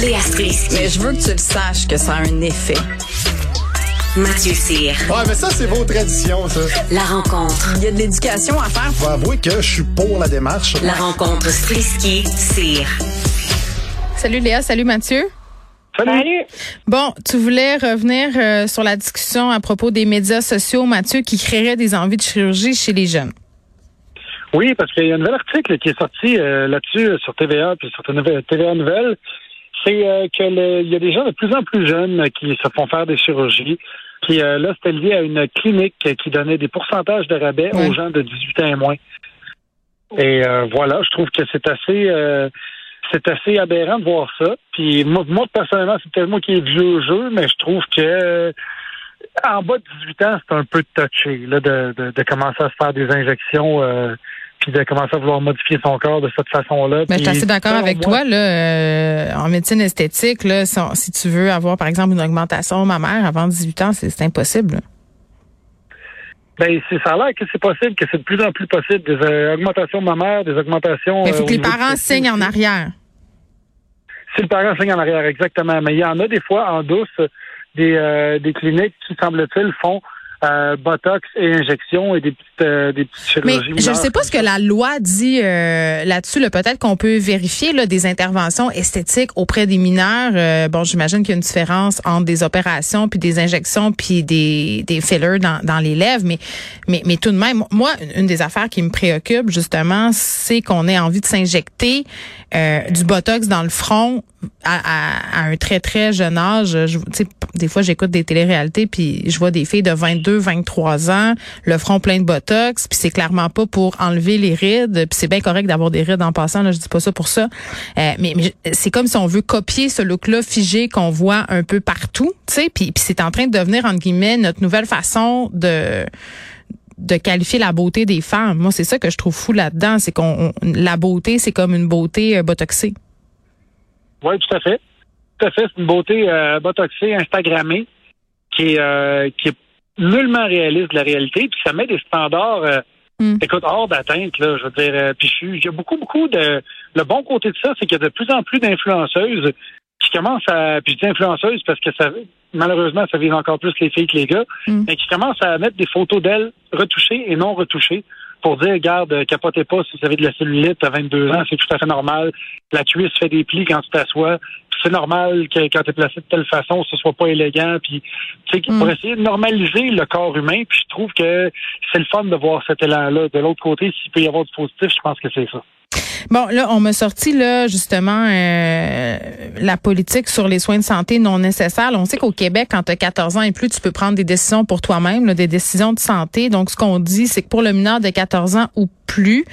Léa Strisky. Mais je veux que tu le saches que ça a un effet. Mathieu Cyr. Ouais, mais ça, c'est vos traditions, ça. La rencontre. Il y a de l'éducation à faire. Faut avouer que je suis pour la démarche. La rencontre Strisky-Cyr. Salut Léa, salut Mathieu. Salut. Bon, tu voulais revenir euh, sur la discussion à propos des médias sociaux, Mathieu, qui créeraient des envies de chirurgie chez les jeunes. Oui, parce qu'il y a un nouvel article qui est sorti euh, là-dessus sur TVA puis sur TVA Nouvelle. C'est euh, que le, il y a des gens de plus en plus jeunes qui se font faire des chirurgies. Puis là, c'était lié à une clinique qui donnait des pourcentages de rabais aux gens de 18 ans et moins. Et voilà, je trouve que c'est assez c'est assez aberrant de voir ça. Puis moi, moi personnellement, c'est peut-être moi qui ai vieux jeu, mais je trouve que en bas de 18 ans, c'est un peu touché là, de, de, de, commencer à se faire des injections. Euh, puis de commencer à vouloir modifier son corps de cette façon-là. Mais je suis assez d'accord avec toi. Là, euh, en médecine esthétique, là, si, tu veux avoir, par exemple, une augmentation mammaire avant 18 ans, c'est impossible. Ben, ça a l'air que c'est possible, que c'est de plus en plus possible. Des euh, augmentations mammaires, des augmentations. Mais il faut que les parents signent en arrière. Si le parent signe en arrière, exactement. Mais il y en a des fois en douce des, euh, des cliniques qui, semble-t-il, font euh, botox et injections et des petites, euh, des petites chirurgies. Mais je ne sais pas ce que la loi dit euh, là-dessus. Peut-être qu'on peut vérifier là, des interventions esthétiques auprès des mineurs. Euh, bon, j'imagine qu'il y a une différence entre des opérations puis des injections puis des, des fillers dans, dans les lèvres. Mais, mais, mais tout de même, moi, une des affaires qui me préoccupe justement, c'est qu'on ait envie de s'injecter du botox dans le front à, à, un très très jeune âge. Je, des fois, j'écoute des téléréalités puis je vois des filles de 22, 23 ans, le front plein de botox, puis c'est clairement pas pour enlever les rides. Puis c'est bien correct d'avoir des rides en passant. Là, je dis pas ça pour ça, euh, mais, c'est comme si on veut copier ce look-là figé qu'on voit un peu partout, tu sais. Puis, c'est en train de devenir entre guillemets notre nouvelle façon de de qualifier la beauté des femmes. Moi, c'est ça que je trouve fou là-dedans, c'est qu'on la beauté, c'est comme une beauté euh, botoxée. Oui, tout à fait. Tout à fait. C'est une beauté euh, botoxée, Instagrammée, qui euh, qui est nullement réaliste de la réalité. Puis ça met des standards, euh, hmm. écoute, hors d'atteinte, là. Je veux dire, euh, puis il y a beaucoup, beaucoup de. Le bon côté de ça, c'est qu'il y a de plus en plus d'influenceuses qui commencent à. Puis je dis influenceuses parce que ça malheureusement, ça vise encore plus les filles que les gars, hmm. mais qui commencent à mettre des photos d'elles retouchées et non retouchées pour dire, regarde, capotez pas si vous avez de la cellulite à 22 ans, c'est tout à fait normal. La cuisse fait des plis quand tu t'assois. C'est normal que quand tu es placé de telle façon, ce soit pas élégant. Puis, tu sais, pour mm. essayer de normaliser le corps humain, puis je trouve que c'est le fun de voir cet élan-là. De l'autre côté, s'il peut y avoir du positif, je pense que c'est ça. Bon, là, on m'a sorti là justement euh, la politique sur les soins de santé non nécessaires. on sait qu'au Québec, quand tu as 14 ans et plus, tu peux prendre des décisions pour toi-même, des décisions de santé. Donc, ce qu'on dit, c'est que pour le mineur de 14 ans ou plus,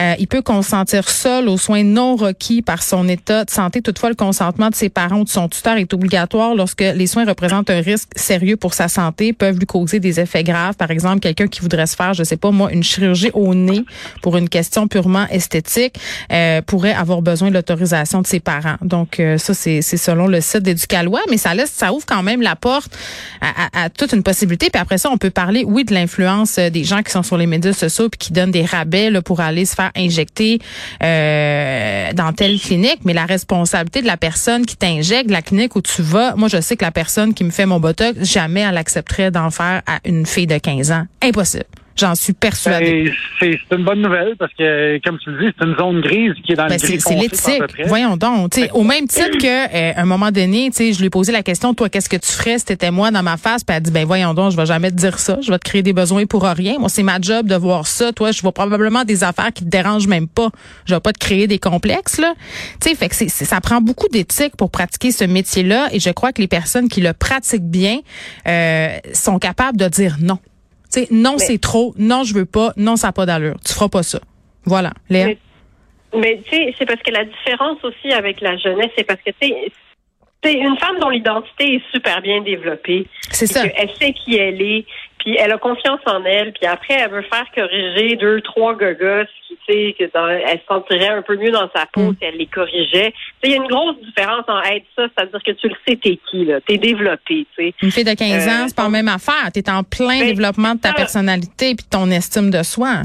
euh, il peut consentir seul aux soins non requis par son état de santé. Toutefois, le consentement de ses parents ou de son tuteur est obligatoire lorsque les soins représentent un risque sérieux pour sa santé, peuvent lui causer des effets graves. Par exemple, quelqu'un qui voudrait se faire, je sais pas moi, une chirurgie au nez pour une question purement esthétique euh, pourrait avoir besoin de l'autorisation de ses parents. Donc euh, ça, c'est selon le site d'Éducalois, mais ça laisse, ça ouvre quand même la porte à, à, toute une possibilité. Puis après ça, on peut parler, oui, de l'influence des gens qui sont sur les médias sociaux puis qui donnent des rabais là, pour aller se faire injecter euh, dans telle clinique, mais la responsabilité de la personne qui t'injecte, la clinique où tu vas, moi je sais que la personne qui me fait mon botox, jamais elle accepterait d'en faire à une fille de 15 ans. Impossible. J'en suis persuadée. Ben, c'est une bonne nouvelle parce que, comme tu le dis, c'est une zone grise qui est dans ben, le C'est l'éthique. Voyons donc. au même titre que, euh, un moment donné, je lui ai posé la question, toi, qu'est-ce que tu ferais si t'étais moi dans ma face? Puis elle a dit, ben voyons donc, je vais jamais te dire ça. Je vais te créer des besoins pour rien. Moi, c'est ma job de voir ça. Toi, je vois probablement des affaires qui te dérangent même pas. Je vais pas te créer des complexes, là. Tu sais, fait que ça prend beaucoup d'éthique pour pratiquer ce métier-là. Et je crois que les personnes qui le pratiquent bien euh, sont capables de dire non non, c'est trop. Non, je veux pas. Non, ça n'a pas d'allure. Tu feras pas ça. Voilà. Léa? Mais, tu sais, c'est parce que la différence aussi avec la jeunesse, c'est parce que tu sais, une femme dont l'identité est super bien développée. C'est ça. Elle sait qui elle est, puis elle a confiance en elle, puis après elle veut faire corriger deux, trois gogos qui, tu sais, que elle se sentirait un peu mieux dans sa peau mm. si elle les corrigeait. Il y a une grosse différence en être ça, c'est-à-dire que tu le sais t'es qui, là, t'es développé, tu sais. Une fille de 15 ans, euh, c'est pas la même affaire. T'es en plein ben, développement de ta personnalité puis de ton estime de soi.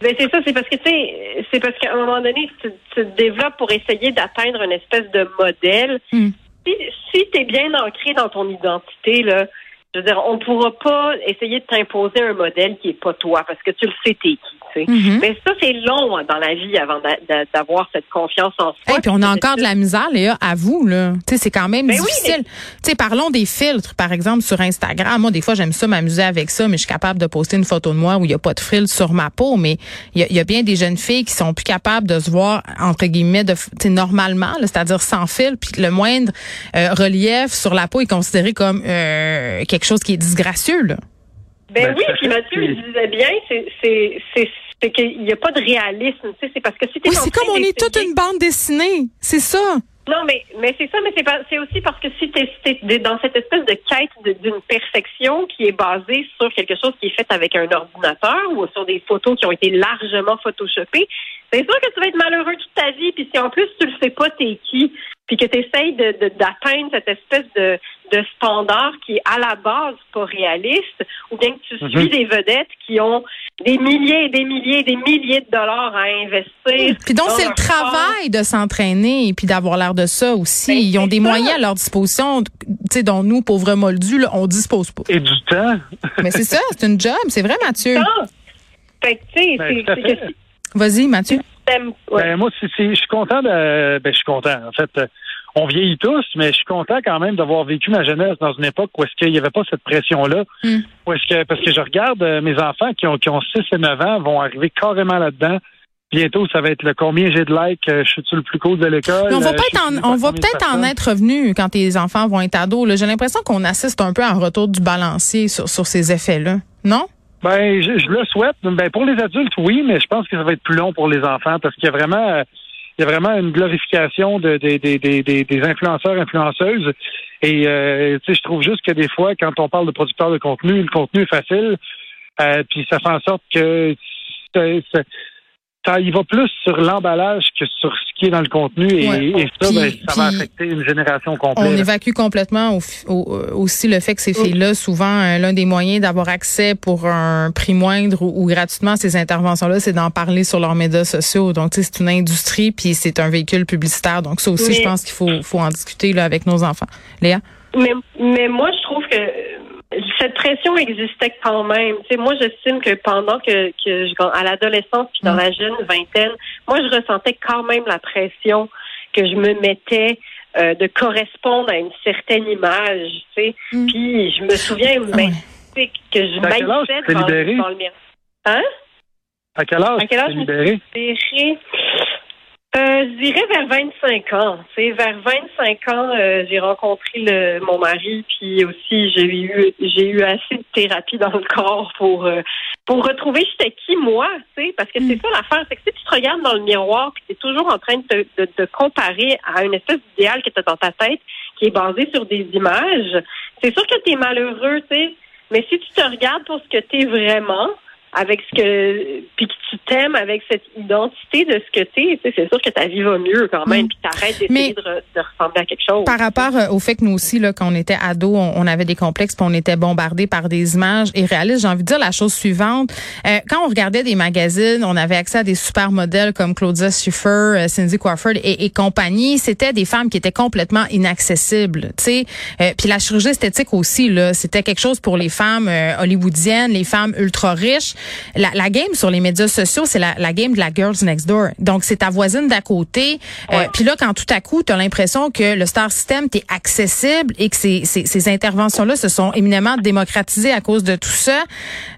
Ben c'est ça, c'est parce que tu sais, c'est parce qu'à un moment donné, tu, tu te développes pour essayer d'atteindre une espèce de modèle. Hmm. Si, si tu es bien ancré dans ton identité, là, je veux dire, on ne pourra pas essayer de t'imposer un modèle qui est pas toi, parce que tu le sais, t'es qui. tu sais. Mhm. Mais ça, c'est long hein, dans la vie avant d'a- d'a- d'avoir cette confiance en soi. Et puis on a encore de la misère, Léa, à vous, là. Tu sais, c'est quand même Ben oui, difficile. Tu sais, parlons des filtres, par exemple, sur Instagram. Moi, des fois, j'aime ça m'amuser avec ça, mais je suis capable de poster une photo de moi où il n'y a pas de filtre sur ma peau. Mais il y a, il y a bien des jeunes filles qui sont plus capables de se voir, entre guillemets, de, normalement, c'est-à-dire sans fil, puis le moindre euh, relief sur la peau est considéré comme euh, quelque chose qui est disgracieux, là. Ben, Ben, oui, puis. Mathieu il disait bien, c'est qu'il n'y a pas de réalisme, tu sais, c'est parce que si Oui, c'est comme on est toute une bande dessinée. C'est ça. Non, mais mais c'est ça, mais c'est aussi parce que si t'es es dans cette espèce de quête d'une perfection qui est basée sur quelque chose qui est fait avec un ordinateur ou sur des photos qui ont été largement photoshopées, c'est sûr que tu vas être malheureux toute ta vie. Puis si en plus tu le sais pas t'es qui, puis que tu essayes de, de- d'atteindre cette espèce de, de standard qui est à la base pas réaliste, ou bien que tu Mhm. suis des vedettes qui ont des milliers et des milliers et des milliers de dollars à investir. Puis donc, c'est le travail de s'entraîner et puis d'avoir l'air de ça aussi. Ben, Ils ont des ça. moyens à leur disposition, tu sais, dont nous, pauvres moldus, là, on dispose pas. Et du temps. Mais c'est ça, c'est une job, c'est vrai, Mathieu. Ah! Fait que, tu sais, Ben, Vas-y, Mathieu. Ouais. Ben, moi, c'est- c'est- je suis content de. Ben, je suis content. En fait, euh, on vieillit tous, mais je suis content quand même d'avoir vécu ma jeunesse dans une époque où est-ce qu'il n'y avait pas cette pression-là. Hmm. Où est-ce que parce que je regarde euh, mes enfants qui ont qui ont 6 et 9 ans vont arriver carrément là-dedans. Bientôt, ça va être le combien j'ai de likes, euh, je suis le plus cool de l'école. Mais on va peut-être en, on va peut-être être revenu quand tes enfants vont être ados. là. J'ai l'impression qu'on assiste un peu à un retour du balancier sur, sur ces effets-là. Non? Ben, je, je le souhaite. Ben, pour les adultes, oui, mais je pense que ça va être plus long pour les enfants parce qu'il y a vraiment, euh, il y a vraiment une glorification de, des des des influenceurs, influenceuses. Et euh, je trouve juste que des fois, quand on parle de producteurs de contenu, le contenu est facile, euh, puis ça fait en sorte que c'est- c'est- ça y va plus sur l'emballage que sur ce qui est dans le contenu. Et, Ouais. et ça, Puis- ben, ça va affecter une génération On complète. évacue complètement au- au- euh, aussi le fait que ces filles-là, souvent, euh, l'un des moyens d'avoir accès pour un prix moindre ou, ou gratuitement à ces interventions-là, c'est d'en parler sur leurs médias sociaux. Donc, tu sais, c'est une industrie, puis c'est un véhicule publicitaire. Donc, ça aussi, Mais- je pense qu'il faut, faut en discuter là, avec nos enfants. Léa? Mais, mais moi, je trouve que cette pression existait quand même. Tu sais, moi, j'estime que pendant que, que je, à l'adolescence puis dans Mm. la jeune vingtaine, moi, je ressentais quand même la pression que je me mettais euh, de correspondre à une certaine image. Tu sais, Mm. puis je me souviens Ah ouais. ben, que je À quel âge maïssais libérée? devant le miroir. Hein? À quel âge À quel âge? Libérée? Euh, je dirais vers 25 ans. Sais, vers 25 ans, euh, j'ai rencontré le, mon mari, puis aussi j'ai eu j'ai eu assez de thérapie dans le corps pour euh, pour retrouver j'étais qui moi, tu sais, parce que c'est ça l'affaire, c'est que si tu te regardes dans le miroir, puis tu es toujours en train de te de, de comparer à une espèce d'idéal que tu as dans ta tête, qui est basé sur des images, c'est sûr que tu es malheureux, tu sais. Mais si tu te regardes pour ce que tu es vraiment, avec ce que puis que tu t'aimes avec cette identité de ce que t'es, tu sais, c'est sûr que ta vie va mieux quand même, Mm. puis t'arrêtes d'essayer de, re- de ressembler à quelque chose. Par rapport euh, au fait que nous aussi, là, quand on était ados, on, on avait des complexes, puis on était bombardés par des images irréalistes. J'ai envie de dire la chose suivante. Euh, quand on regardait des magazines, on avait accès à des super modèles comme Claudia Schiffer, euh, Cindy Crawford et, et compagnie. C'était des femmes qui étaient complètement inaccessibles. Tu sais, Euh, puis la chirurgie esthétique aussi, là, c'était quelque chose pour les femmes hollywoodiennes, les femmes ultra riches. La, la game sur les médias sociaux, c'est la, la game de la girls next door. Donc c'est ta voisine d'à côté. Euh, puis là, quand tout à coup, tu as l'impression que le star system t'est accessible et que ces, ces, ces interventions-là se sont éminemment démocratisées à cause de tout ça.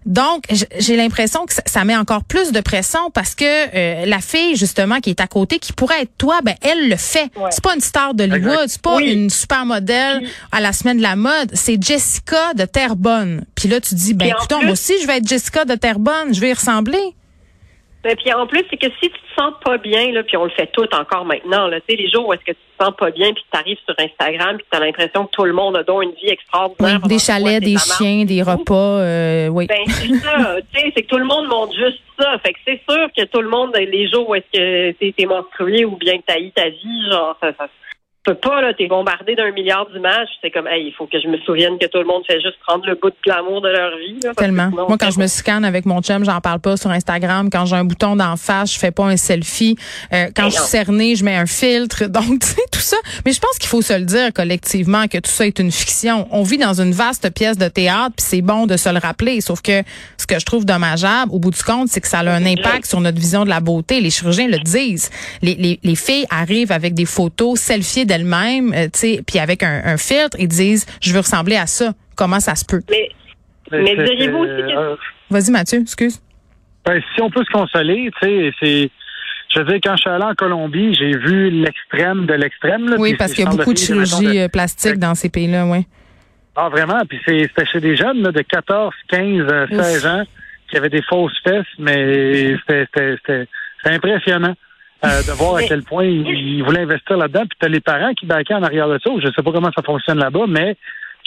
Donc, j'ai l'impression que ça, ça met encore plus de pression parce que euh, la fille, justement, qui est à côté, qui pourrait être toi, ben elle le fait. Ouais. C'est pas une star d'Hollywood, c'est pas Oui. une super modèle Puis- à la semaine de la mode. C'est Jessica de Terrebonne. Puis là, tu dis, ben écoute, moi aussi, je vais être Jessica de Terrebonne, je vais y ressembler. Et puis en plus, c'est que si tu te sens pas bien, là, puis on le fait tout encore maintenant, là, les jours où est-ce que tu te sens pas bien, puis tu arrives sur Instagram, puis tu as l'impression que tout le monde a donc une vie Oui, extraordinaire. des chalets, des chiens, des repas, euh, oui. Ben, c'est ça, tu sais, c'est que tout le monde montre juste ça. Fait que c'est sûr que tout le monde, les jours où est-ce que t'es, t'es menstrué ou bien que t'as eu ta vie, genre, ça, ça, peux pas, là, t'es bombardé d'un milliard d'images. C'est comme, hey, il faut que je me souvienne que tout le monde fait juste prendre le bout de l'amour de leur vie. Là, Tellement. Moi, quand je me scanne avec mon chum, j'en parle pas sur Instagram. Quand j'ai un bouton d'en face, je fais pas un selfie. Euh, quand je suis cernée, je mets un filtre. Donc, tu sais, tout ça. Mais je pense qu'il faut se le dire collectivement que tout ça est une fiction. On vit dans une vaste pièce de théâtre, puis c'est bon de se le rappeler. Sauf que ce que je trouve dommageable, au bout du compte, c'est que ça a un impact sur notre vision de la beauté. Les chirurgiens le disent. Les, les, les filles arrivent avec des photos selfies d'elles-mêmes, euh, tu sais, puis avec un, un, filtre, ils disent, je veux ressembler à ça. Comment ça se peut? Mais, mais diriez-vous aussi que... Euh, Vas-y, Mathieu, excuse. Ben, si on peut se consoler, tu sais, c'est... Je veux dire, quand je suis allé en Colombie, j'ai vu l'extrême de l'extrême. Oui, parce qu'il y a beaucoup de chirurgie de... plastique dans ces pays-là, oui. Ah, vraiment? Puis c'était chez des jeunes là, de 14, 15, 16 Ouf. ans qui avaient des fausses fesses, mais c'était impressionnant. Euh, de voir à quel point ils, voulaient investir là-dedans. Puis t'as les parents qui baquaient en arrière de ça. Je sais pas comment ça fonctionne là-bas, mais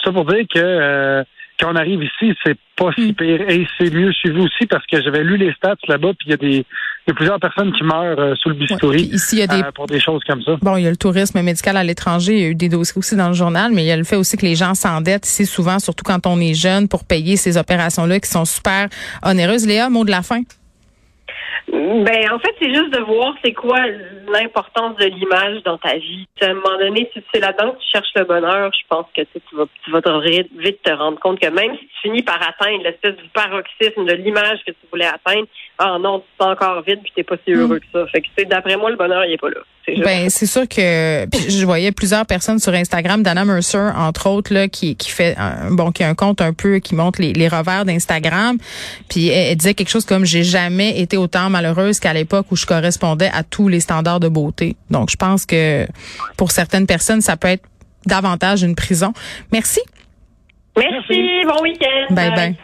ça pour dire que euh, quand on arrive ici, c'est pas si pire. Et c'est mieux suivi aussi parce que j'avais lu les stats là-bas, puis il y a des il y a plusieurs personnes qui meurent euh, sous le bistouri ouais, ici, il y a des... euh, pour des choses comme ça. Bon, il y a le tourisme médical à l'étranger, il y a eu des dossiers aussi dans le journal, mais il y a le fait aussi que les gens s'endettent ici souvent, surtout quand on est jeune, pour payer ces opérations-là qui sont super onéreuses. Léa, mot de la fin. Ben, en fait, c'est juste de voir c'est quoi l'importance de l'image dans ta vie. à un moment donné, si c'est là-dedans que tu cherches le bonheur, je pense que tu vas, tu vas te vite te rendre compte que même si tu finis par atteindre l'espèce du paroxysme de l'image que tu voulais atteindre, ah non, tu es encore vide puis t'es pas si heureux mm. que ça. Fait que d'après moi, le bonheur, il est pas là. Ben, c'est sûr que je voyais plusieurs personnes sur Instagram, Dana Mercer, entre autres, là, qui, qui fait un, bon, qui a un compte un peu qui montre les, les revers d'Instagram. Puis elle, elle, disait quelque chose comme j'ai jamais été autant malheureuse qu'à l'époque où je correspondais à tous les standards de beauté. Donc je pense que pour certaines personnes, ça peut être davantage une prison. Merci. Merci, bon week-end. bye. bye.